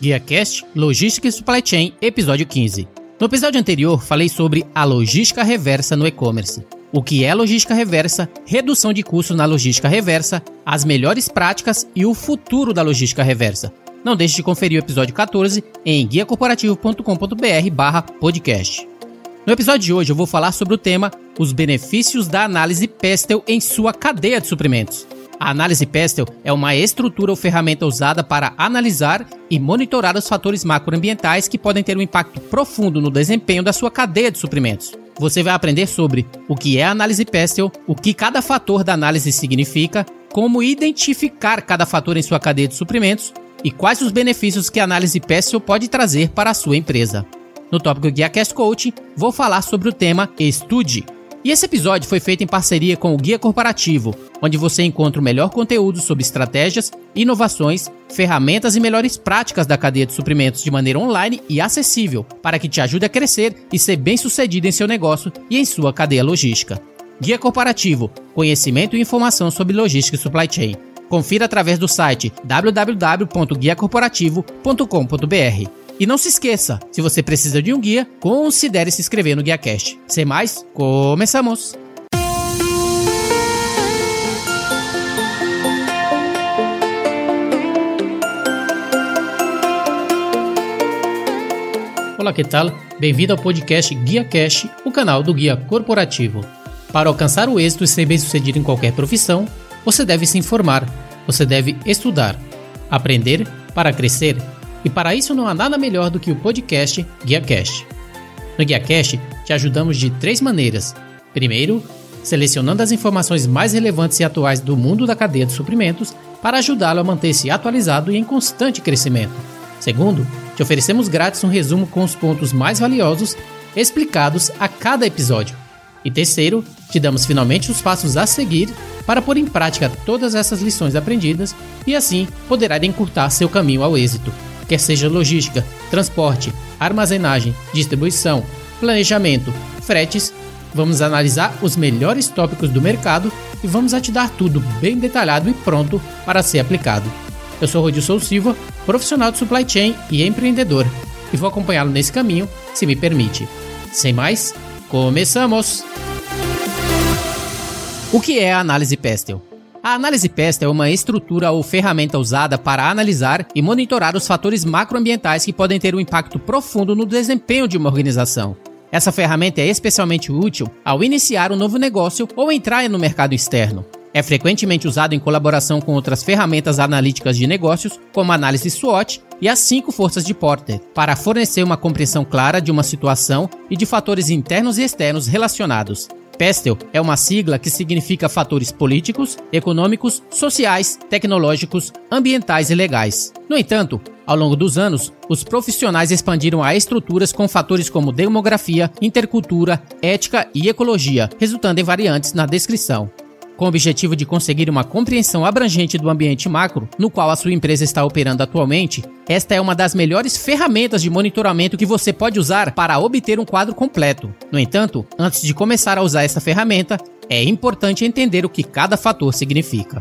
GuiaCast Logística e Supply Chain, episódio 15. No episódio anterior, falei sobre a logística reversa no e-commerce. O que é logística reversa, redução de custos na logística reversa, as melhores práticas e o futuro da logística reversa. Não deixe de conferir o episódio 14 em guiacorporativo.com.br/podcast. No episódio de hoje eu vou falar sobre o tema os benefícios da análise Pestel em sua cadeia de suprimentos. A análise Pestel é uma estrutura ou ferramenta usada para analisar e monitorar os fatores macroambientais que podem ter um impacto profundo no desempenho da sua cadeia de suprimentos. Você vai aprender sobre o que é a análise Pestel, o que cada fator da análise significa, como identificar cada fator em sua cadeia de suprimentos e quais os benefícios que a análise Pestel pode trazer para a sua empresa. No tópico GuiaCast Coaching, vou falar sobre o tema Estude. E esse episódio foi feito em parceria com o Guia Corporativo, onde você encontra o melhor conteúdo sobre estratégias, inovações, ferramentas e melhores práticas da cadeia de suprimentos de maneira online e acessível, para que te ajude a crescer e ser bem-sucedido em seu negócio e em sua cadeia logística. Guia Corporativo, conhecimento e informação sobre logística e supply chain. Confira através do site www.guiacorporativo.com.br. E não se esqueça, se você precisa de um guia, considere se inscrever no GuiaCast. Sem mais, começamos! Olá, que tal? Bem-vindo ao podcast Guia Cash, o canal do Guia Corporativo. Para alcançar o êxito e ser bem-sucedido em qualquer profissão, você deve se informar, você deve estudar, aprender para crescer e para isso não há nada melhor do que o podcast GuiaCast. No GuiaCast, te ajudamos de três maneiras. Primeiro, selecionando as informações mais relevantes e atuais do mundo da cadeia de suprimentos para ajudá-lo a manter-se atualizado e em constante crescimento. Segundo, te oferecemos grátis um resumo com os pontos mais valiosos explicados a cada episódio. E terceiro, te damos finalmente os passos a seguir para pôr em prática todas essas lições aprendidas e assim poderá encurtar seu caminho ao êxito quer seja logística, transporte, armazenagem, distribuição, planejamento, fretes, vamos analisar os melhores tópicos do mercado e vamos te dar tudo bem detalhado e pronto para ser aplicado. Eu sou Rodilson Silva, profissional de supply chain e empreendedor, e vou acompanhá-lo nesse caminho, se me permite. Sem mais, começamos! O que é a análise Pestel? A análise PEST é uma estrutura ou ferramenta usada para analisar e monitorar os fatores macroambientais que podem ter um impacto profundo no desempenho de uma organização. Essa ferramenta é especialmente útil ao iniciar um novo negócio ou entrar no mercado externo. É frequentemente usado em colaboração com outras ferramentas analíticas de negócios, como a análise SWOT e as cinco forças de Porter, para fornecer uma compreensão clara de uma situação e de fatores internos e externos relacionados. PESTEL é uma sigla que significa fatores políticos, econômicos, sociais, tecnológicos, ambientais e legais. No entanto, ao longo dos anos, os profissionais expandiram a estruturas com fatores como demografia, intercultura, ética e ecologia, resultando em variantes na descrição com o objetivo de conseguir uma compreensão abrangente do ambiente macro no qual a sua empresa está operando atualmente, esta é uma das melhores ferramentas de monitoramento que você pode usar para obter um quadro completo. No entanto, antes de começar a usar essa ferramenta, é importante entender o que cada fator significa.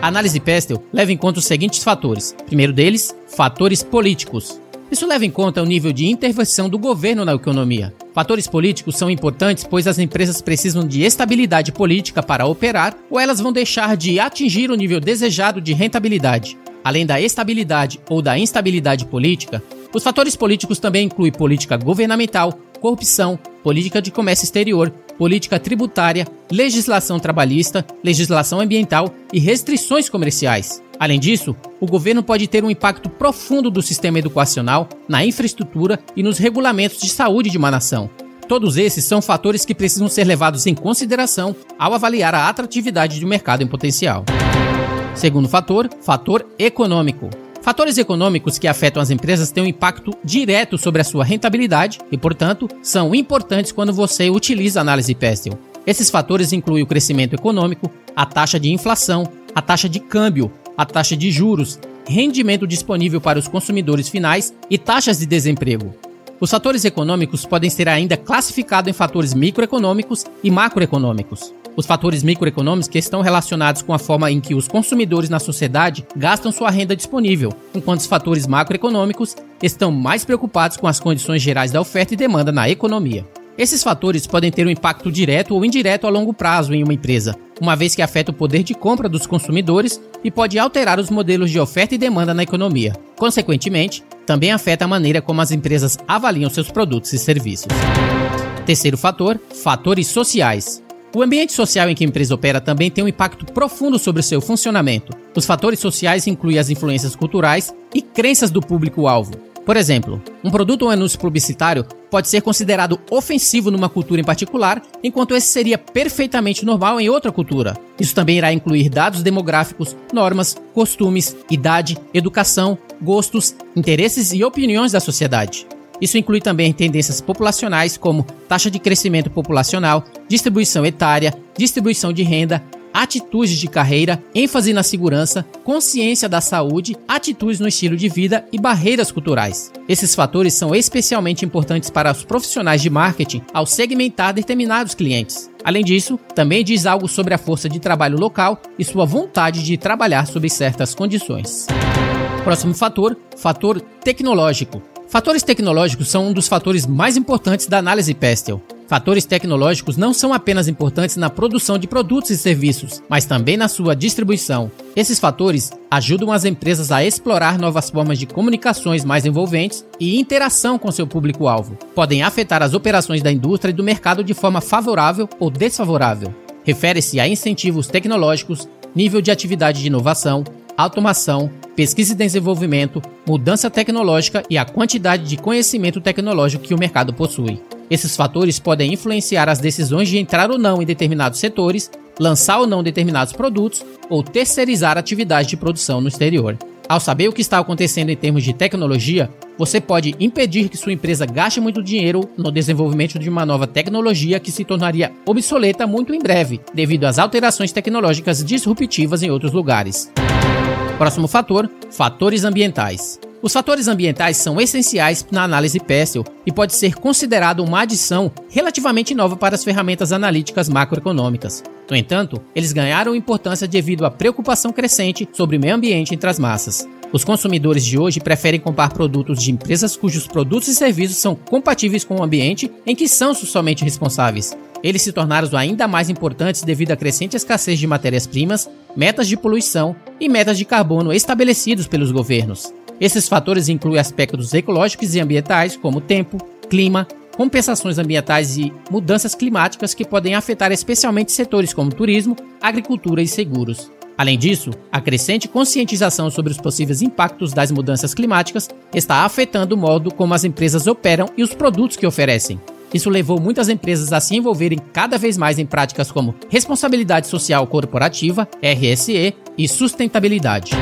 A análise Pestel leva em conta os seguintes fatores. Primeiro deles, fatores políticos. Isso leva em conta o nível de intervenção do governo na economia. Fatores políticos são importantes pois as empresas precisam de estabilidade política para operar ou elas vão deixar de atingir o nível desejado de rentabilidade. Além da estabilidade ou da instabilidade política, os fatores políticos também incluem política governamental, corrupção, política de comércio exterior, política tributária, legislação trabalhista, legislação ambiental e restrições comerciais. Além disso, o governo pode ter um impacto profundo do sistema educacional, na infraestrutura e nos regulamentos de saúde de uma nação. Todos esses são fatores que precisam ser levados em consideração ao avaliar a atratividade de um mercado em potencial. Segundo fator, fator econômico. Fatores econômicos que afetam as empresas têm um impacto direto sobre a sua rentabilidade e, portanto, são importantes quando você utiliza a análise Pestel. Esses fatores incluem o crescimento econômico, a taxa de inflação, a taxa de câmbio, a taxa de juros, rendimento disponível para os consumidores finais e taxas de desemprego. Os fatores econômicos podem ser ainda classificados em fatores microeconômicos e macroeconômicos. Os fatores microeconômicos que estão relacionados com a forma em que os consumidores na sociedade gastam sua renda disponível, enquanto os fatores macroeconômicos estão mais preocupados com as condições gerais da oferta e demanda na economia. Esses fatores podem ter um impacto direto ou indireto a longo prazo em uma empresa, uma vez que afeta o poder de compra dos consumidores e pode alterar os modelos de oferta e demanda na economia. Consequentemente, também afeta a maneira como as empresas avaliam seus produtos e serviços. Terceiro fator: fatores sociais. O ambiente social em que a empresa opera também tem um impacto profundo sobre seu funcionamento. Os fatores sociais incluem as influências culturais e crenças do público-alvo, por exemplo, um produto ou anúncio publicitário pode ser considerado ofensivo numa cultura em particular, enquanto esse seria perfeitamente normal em outra cultura. Isso também irá incluir dados demográficos, normas, costumes, idade, educação, gostos, interesses e opiniões da sociedade. Isso inclui também tendências populacionais como taxa de crescimento populacional, distribuição etária, distribuição de renda, atitudes de carreira, ênfase na segurança, consciência da saúde, atitudes no estilo de vida e barreiras culturais. Esses fatores são especialmente importantes para os profissionais de marketing ao segmentar determinados clientes. Além disso, também diz algo sobre a força de trabalho local e sua vontade de trabalhar sob certas condições. Próximo fator, fator tecnológico. Fatores tecnológicos são um dos fatores mais importantes da análise Pestel. Fatores tecnológicos não são apenas importantes na produção de produtos e serviços, mas também na sua distribuição. Esses fatores ajudam as empresas a explorar novas formas de comunicações mais envolventes e interação com seu público-alvo. Podem afetar as operações da indústria e do mercado de forma favorável ou desfavorável. Refere-se a incentivos tecnológicos, nível de atividade de inovação, automação, pesquisa e desenvolvimento, mudança tecnológica e a quantidade de conhecimento tecnológico que o mercado possui. Esses fatores podem influenciar as decisões de entrar ou não em determinados setores, lançar ou não determinados produtos ou terceirizar atividades de produção no exterior. Ao saber o que está acontecendo em termos de tecnologia, você pode impedir que sua empresa gaste muito dinheiro no desenvolvimento de uma nova tecnologia que se tornaria obsoleta muito em breve, devido às alterações tecnológicas disruptivas em outros lugares. Próximo fator: fatores ambientais. Os fatores ambientais são essenciais na análise PESTEL e pode ser considerado uma adição relativamente nova para as ferramentas analíticas macroeconômicas. No entanto, eles ganharam importância devido à preocupação crescente sobre o meio ambiente entre as massas. Os consumidores de hoje preferem comprar produtos de empresas cujos produtos e serviços são compatíveis com o ambiente em que são somente responsáveis. Eles se tornaram ainda mais importantes devido à crescente escassez de matérias-primas, metas de poluição e metas de carbono estabelecidos pelos governos. Esses fatores incluem aspectos ecológicos e ambientais, como tempo, clima, compensações ambientais e mudanças climáticas que podem afetar especialmente setores como turismo, agricultura e seguros. Além disso, a crescente conscientização sobre os possíveis impactos das mudanças climáticas está afetando o modo como as empresas operam e os produtos que oferecem. Isso levou muitas empresas a se envolverem cada vez mais em práticas como responsabilidade social corporativa, RSE e sustentabilidade.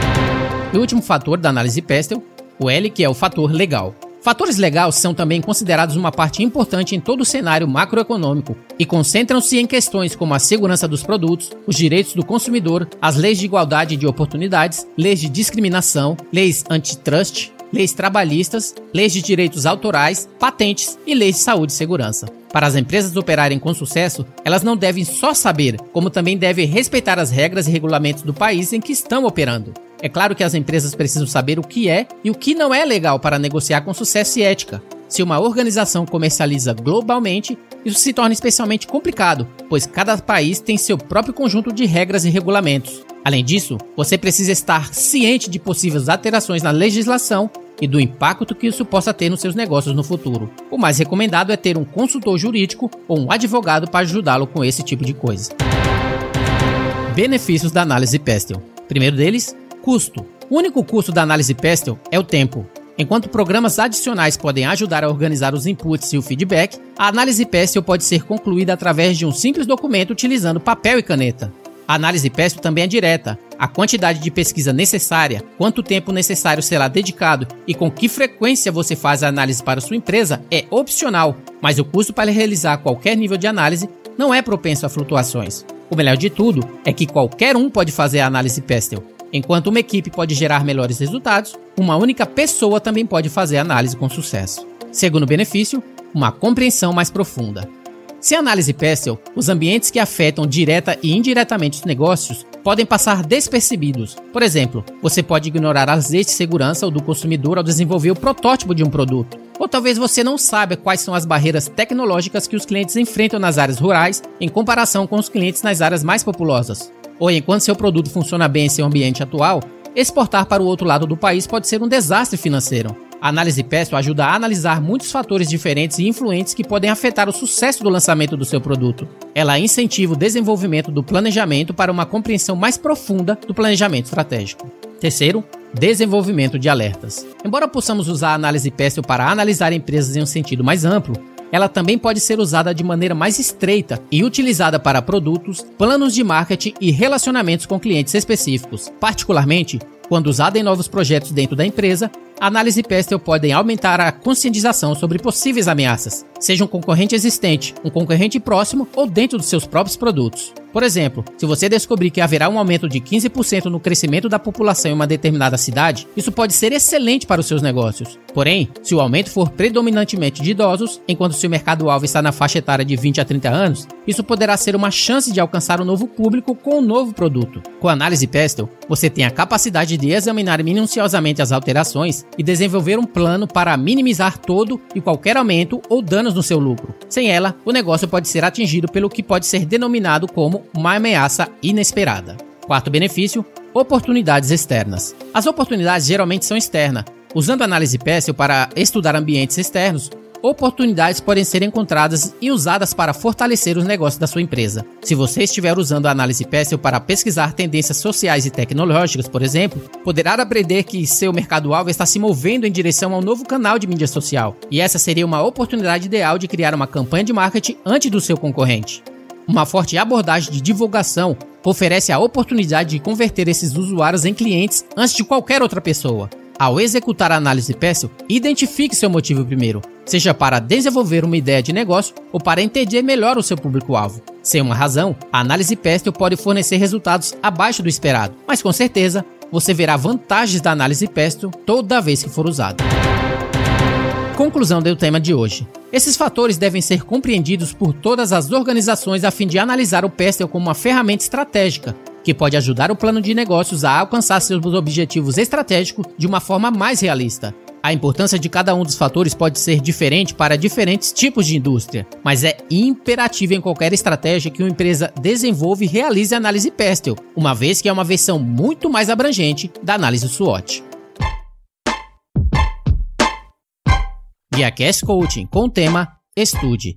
E o último fator da análise Pestel, o L, que é o fator legal. Fatores legais são também considerados uma parte importante em todo o cenário macroeconômico e concentram-se em questões como a segurança dos produtos, os direitos do consumidor, as leis de igualdade de oportunidades, leis de discriminação, leis antitrust, leis trabalhistas, leis de direitos autorais, patentes e leis de saúde e segurança. Para as empresas operarem com sucesso, elas não devem só saber, como também devem respeitar as regras e regulamentos do país em que estão operando. É claro que as empresas precisam saber o que é e o que não é legal para negociar com sucesso e ética. Se uma organização comercializa globalmente, isso se torna especialmente complicado, pois cada país tem seu próprio conjunto de regras e regulamentos. Além disso, você precisa estar ciente de possíveis alterações na legislação e do impacto que isso possa ter nos seus negócios no futuro. O mais recomendado é ter um consultor jurídico ou um advogado para ajudá-lo com esse tipo de coisa. Benefícios da análise Pestel. Primeiro deles, Custo. O único custo da análise Pestel é o tempo. Enquanto programas adicionais podem ajudar a organizar os inputs e o feedback, a análise Pestel pode ser concluída através de um simples documento utilizando papel e caneta. A análise Pestel também é direta. A quantidade de pesquisa necessária, quanto tempo necessário será dedicado e com que frequência você faz a análise para sua empresa é opcional, mas o custo para realizar qualquer nível de análise não é propenso a flutuações. O melhor de tudo é que qualquer um pode fazer a análise Pestel. Enquanto uma equipe pode gerar melhores resultados, uma única pessoa também pode fazer análise com sucesso. Segundo benefício, uma compreensão mais profunda. Sem análise Pestel, os ambientes que afetam direta e indiretamente os negócios podem passar despercebidos. Por exemplo, você pode ignorar as leis de segurança ou do consumidor ao desenvolver o protótipo de um produto. Ou talvez você não saiba quais são as barreiras tecnológicas que os clientes enfrentam nas áreas rurais em comparação com os clientes nas áreas mais populosas. Ou enquanto seu produto funciona bem em seu ambiente atual, exportar para o outro lado do país pode ser um desastre financeiro. A análise PESTO ajuda a analisar muitos fatores diferentes e influentes que podem afetar o sucesso do lançamento do seu produto. Ela incentiva o desenvolvimento do planejamento para uma compreensão mais profunda do planejamento estratégico. Terceiro, desenvolvimento de alertas. Embora possamos usar a análise PESTO para analisar empresas em um sentido mais amplo, ela também pode ser usada de maneira mais estreita e utilizada para produtos, planos de marketing e relacionamentos com clientes específicos. Particularmente, quando usada em novos projetos dentro da empresa, análise Pestel pode aumentar a conscientização sobre possíveis ameaças, seja um concorrente existente, um concorrente próximo ou dentro dos seus próprios produtos. Por exemplo, se você descobrir que haverá um aumento de 15% no crescimento da população em uma determinada cidade, isso pode ser excelente para os seus negócios. Porém, se o aumento for predominantemente de idosos, enquanto seu mercado-alvo está na faixa etária de 20 a 30 anos, isso poderá ser uma chance de alcançar um novo público com um novo produto. Com a análise Pestel, você tem a capacidade de examinar minuciosamente as alterações e desenvolver um plano para minimizar todo e qualquer aumento ou danos no seu lucro. Sem ela, o negócio pode ser atingido pelo que pode ser denominado como uma ameaça inesperada. Quarto benefício: oportunidades externas. As oportunidades geralmente são externas. Usando análise PESEL para estudar ambientes externos, oportunidades podem ser encontradas e usadas para fortalecer os negócios da sua empresa. Se você estiver usando a análise PESEL para pesquisar tendências sociais e tecnológicas, por exemplo, poderá aprender que seu mercado-alvo está se movendo em direção a um novo canal de mídia social, e essa seria uma oportunidade ideal de criar uma campanha de marketing antes do seu concorrente. Uma forte abordagem de divulgação oferece a oportunidade de converter esses usuários em clientes antes de qualquer outra pessoa. Ao executar a análise PESEL, identifique seu motivo primeiro, seja para desenvolver uma ideia de negócio ou para entender melhor o seu público-alvo. Sem uma razão, a análise PESEL pode fornecer resultados abaixo do esperado, mas com certeza você verá vantagens da análise PESEL toda vez que for usada. Conclusão do tema de hoje. Esses fatores devem ser compreendidos por todas as organizações a fim de analisar o PESTEL como uma ferramenta estratégica que pode ajudar o plano de negócios a alcançar seus objetivos estratégicos de uma forma mais realista. A importância de cada um dos fatores pode ser diferente para diferentes tipos de indústria, mas é imperativo em qualquer estratégia que uma empresa desenvolva e realize a análise PESTEL, uma vez que é uma versão muito mais abrangente da análise SWOT. GuiaCast Coaching com o tema Estude.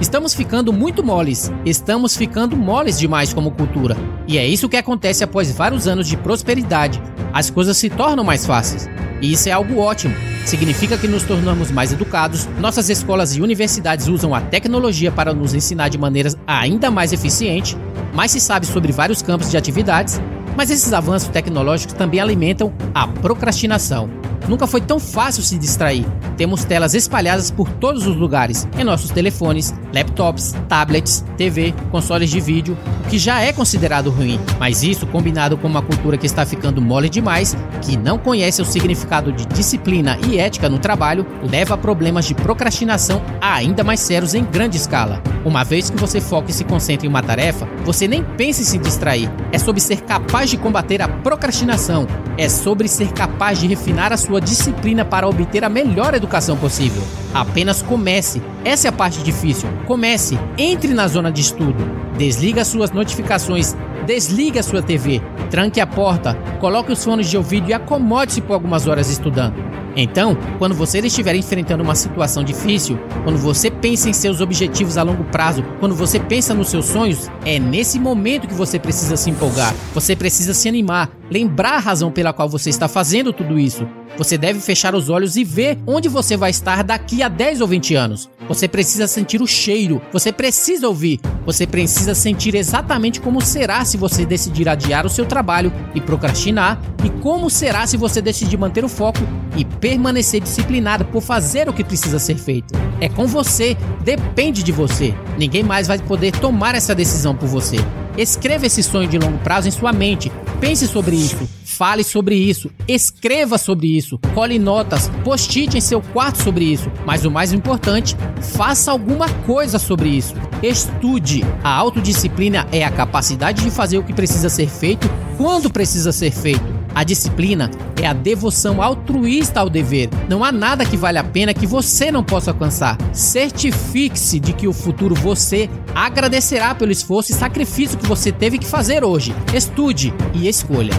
Estamos ficando muito moles, estamos ficando moles demais como cultura. E é isso que acontece após vários anos de prosperidade. As coisas se tornam mais fáceis. E isso é algo ótimo. Significa que nos tornamos mais educados, nossas escolas e universidades usam a tecnologia para nos ensinar de maneiras ainda mais eficientes, mais se sabe sobre vários campos de atividades mas esses avanços tecnológicos também alimentam a procrastinação. Nunca foi tão fácil se distrair. Temos telas espalhadas por todos os lugares, em nossos telefones, laptops, tablets, TV, consoles de vídeo, o que já é considerado ruim. Mas isso, combinado com uma cultura que está ficando mole demais, que não conhece o significado de disciplina e ética no trabalho, leva a problemas de procrastinação ainda mais sérios em grande escala. Uma vez que você foca e se concentra em uma tarefa, você nem pensa em se distrair. É sobre ser capaz de combater a procrastinação. É sobre ser capaz de refinar a sua disciplina para obter a melhor educação possível. Apenas comece. Essa é a parte difícil. Comece. Entre na zona de estudo. Desliga suas notificações. Desliga sua TV. Tranque a porta. Coloque os fones de ouvido e acomode-se por algumas horas estudando. Então, quando você estiver enfrentando uma situação difícil, quando você pensa em seus objetivos a longo prazo, quando você pensa nos seus sonhos, é nesse momento que você precisa se empolgar. Você precisa se animar, lembrar a razão pela qual você está fazendo tudo isso. Você deve fechar os olhos e ver onde você vai estar daqui a 10 ou 20 anos. Você precisa sentir o cheiro, você precisa ouvir, você precisa sentir exatamente como será se você decidir adiar o seu trabalho e procrastinar, e como será se você decidir manter o foco e permanecer disciplinado por fazer o que precisa ser feito. É com você, depende de você. Ninguém mais vai poder tomar essa decisão por você. Escreva esse sonho de longo prazo em sua mente, pense sobre isso Fale sobre isso, escreva sobre isso, cole notas, post-it em seu quarto sobre isso. Mas o mais importante, faça alguma coisa sobre isso. Estude. A autodisciplina é a capacidade de fazer o que precisa ser feito quando precisa ser feito. A disciplina é a devoção altruísta ao dever. Não há nada que vale a pena que você não possa alcançar. Certifique-se de que o futuro você agradecerá pelo esforço e sacrifício que você teve que fazer hoje. Estude e escolha.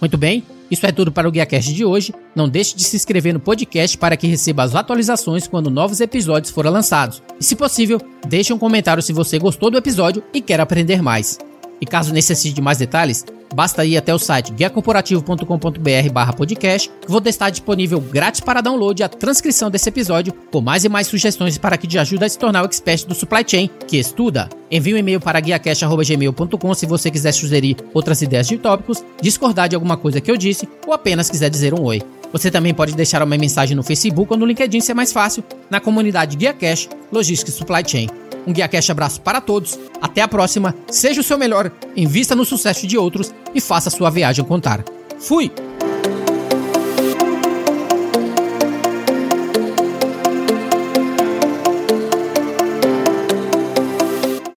Muito bem, isso é tudo para o GuiaCast de hoje. Não deixe de se inscrever no podcast para que receba as atualizações quando novos episódios forem lançados. E se possível, deixe um comentário se você gostou do episódio e quer aprender mais. E caso necessite de mais detalhes, basta ir até o site guiacorporativo.com.br podcast, que vou estar disponível grátis para download a transcrição desse episódio, com mais e mais sugestões para que te ajude a se tornar o expert do supply chain que estuda. Envie um e-mail para guiacast.gmail.com se você quiser sugerir outras ideias de tópicos, discordar de alguma coisa que eu disse ou apenas quiser dizer um oi. Você também pode deixar uma mensagem no Facebook ou no LinkedIn se é mais fácil, na comunidade Guia Cash, Logística e Supply Chain. Um Guia Cash abraço para todos, até a próxima, seja o seu melhor, invista no sucesso de outros e faça sua viagem contar. Fui!